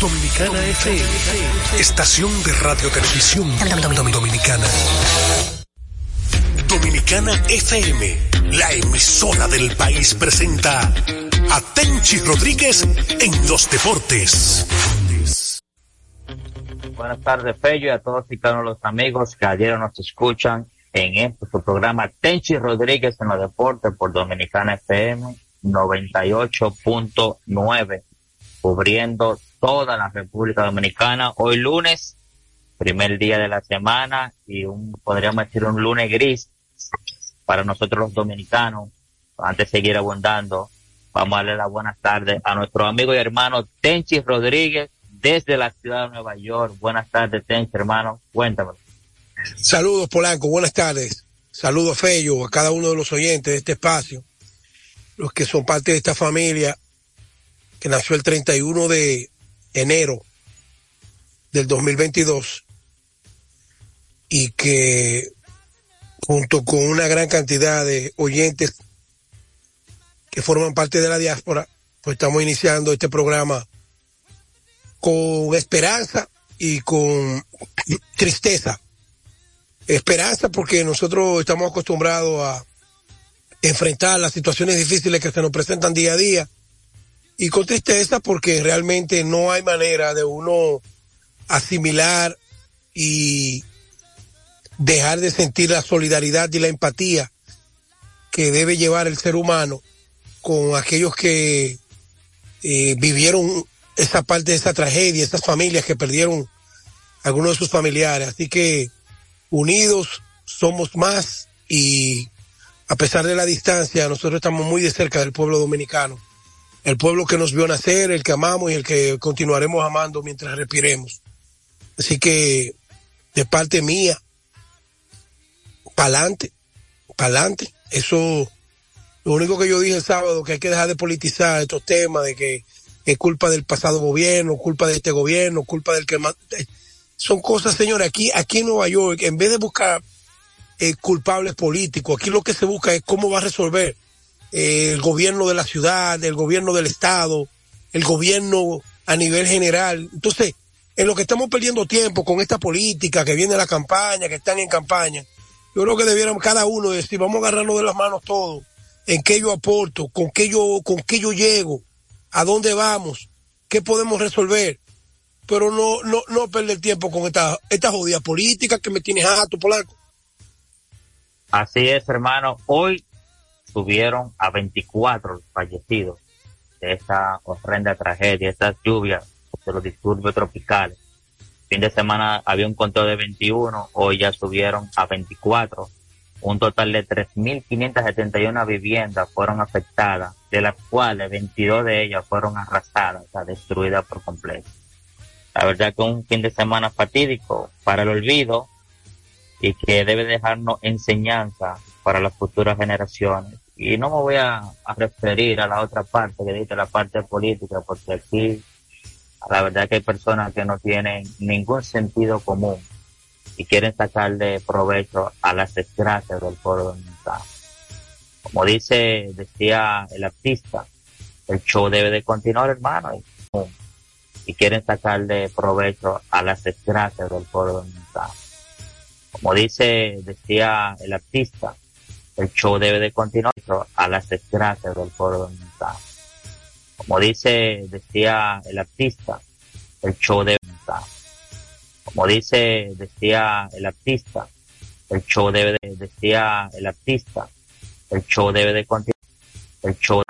Dominicana FM, estación de radio televisión dominicana. Dominicana FM, la emisora del país presenta a Tenchi Rodríguez en los deportes. Buenas tardes, Fello, y a todos y cada los amigos que ayer nos escuchan en este su programa Tenchi Rodríguez en los deportes por Dominicana FM 98.9, cubriendo toda la República Dominicana. Hoy lunes, primer día de la semana y un, podríamos decir un lunes gris para nosotros los dominicanos. Antes de seguir abundando, vamos a darle las buenas tardes a nuestro amigo y hermano Tenchi Rodríguez desde la ciudad de Nueva York. Buenas tardes, Tenchi, hermano. Cuéntame. Saludos, Polanco. Buenas tardes. Saludos, Fello, a cada uno de los oyentes de este espacio, los que son parte de esta familia que nació el 31 de enero del 2022 y que junto con una gran cantidad de oyentes que forman parte de la diáspora, pues estamos iniciando este programa con esperanza y con tristeza. Esperanza porque nosotros estamos acostumbrados a enfrentar las situaciones difíciles que se nos presentan día a día y con tristeza porque realmente no hay manera de uno asimilar y dejar de sentir la solidaridad y la empatía que debe llevar el ser humano con aquellos que eh, vivieron esa parte de esa tragedia, esas familias que perdieron algunos de sus familiares. Así que unidos somos más y a pesar de la distancia, nosotros estamos muy de cerca del pueblo dominicano. El pueblo que nos vio nacer, el que amamos y el que continuaremos amando mientras respiremos. Así que, de parte mía, pa'lante, pa'lante. Eso, lo único que yo dije el sábado, que hay que dejar de politizar estos temas, de que es culpa del pasado gobierno, culpa de este gobierno, culpa del que más... Son cosas, señores, aquí, aquí en Nueva York, en vez de buscar eh, culpables políticos, aquí lo que se busca es cómo va a resolver eh, el gobierno de la ciudad, el gobierno del estado, el gobierno a nivel general. Entonces, en lo que estamos perdiendo tiempo con esta política que viene la campaña, que están en campaña, yo creo que debiéramos cada uno decir, vamos a agarrarnos de las manos todos, en qué yo aporto, con qué yo, con qué yo llego, a dónde vamos, qué podemos resolver, pero no, no, no perder tiempo con esta, esta jodida política que me tiene jato, polaco. Así es, hermano. Hoy subieron a 24 los fallecidos de esta horrenda tragedia, estas lluvias de los disturbios tropicales. Fin de semana había un conteo de 21, hoy ya subieron a 24. un total de 3.571 viviendas fueron afectadas, de las cuales 22 de ellas fueron arrasadas, o destruidas por completo. La verdad que un fin de semana fatídico para el olvido y que debe dejarnos enseñanza para las futuras generaciones. Y no me voy a, referir a la otra parte que dice la parte política, porque aquí la verdad que hay personas que no tienen ningún sentido común y quieren sacarle provecho a las desgracias del pueblo dominicano. Como dice, decía el artista, el show debe de continuar, hermano, y, y quieren sacarle provecho a las desgracias del pueblo dominicano. Como dice, decía el artista, el show debe de continuar a las desgracias del pueblo dominicano. Como dice, decía el artista, el show debe como dice, decía el artista, el show debe de, decía el artista, el show debe de continuar, el show